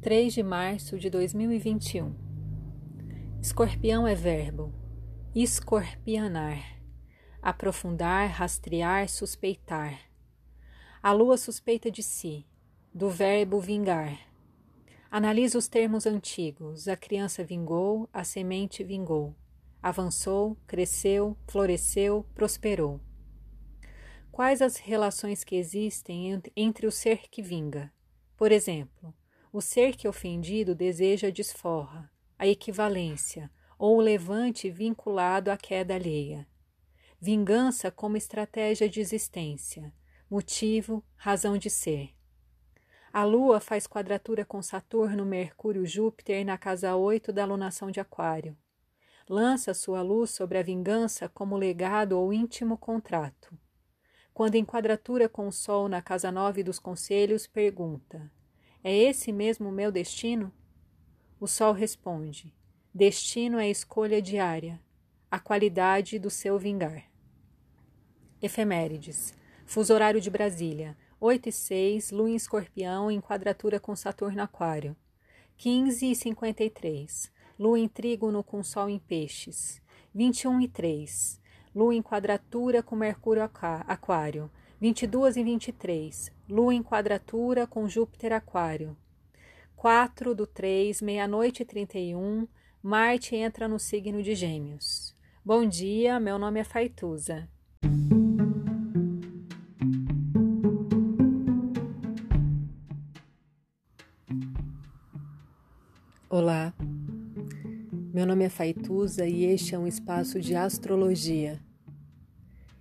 3 de março de 2021. Escorpião é verbo. Escorpianar. Aprofundar, rastrear, suspeitar. A lua suspeita de si, do verbo vingar. Analisa os termos antigos. A criança vingou, a semente vingou. Avançou, cresceu, floresceu, prosperou. Quais as relações que existem entre o ser que vinga? Por exemplo, o ser que ofendido deseja desforra, a equivalência, ou o levante vinculado à queda alheia. Vingança como estratégia de existência, motivo, razão de ser. A Lua faz quadratura com Saturno, Mercúrio, Júpiter na casa 8 da alunação de Aquário. Lança sua luz sobre a vingança como legado ou íntimo contrato. Quando em quadratura com o Sol na casa 9 dos conselhos, pergunta: É esse mesmo o meu destino? O Sol responde: Destino é escolha diária, a qualidade do seu vingar. Efemérides. Fuso horário de Brasília. 8 e 6, Lua em Escorpião em quadratura com Saturno Aquário. 15 e 53, Lua em Trígono com Sol em Peixes. 21 e 3, Lua em quadratura com Mercúrio Aquário. 22 e 23, Lua em quadratura com Júpiter Aquário. 4 do 3, meia-noite e 31, Marte entra no signo de Gêmeos. Bom dia, meu nome é Faituza. Olá, meu nome é Faituza e este é um espaço de astrologia.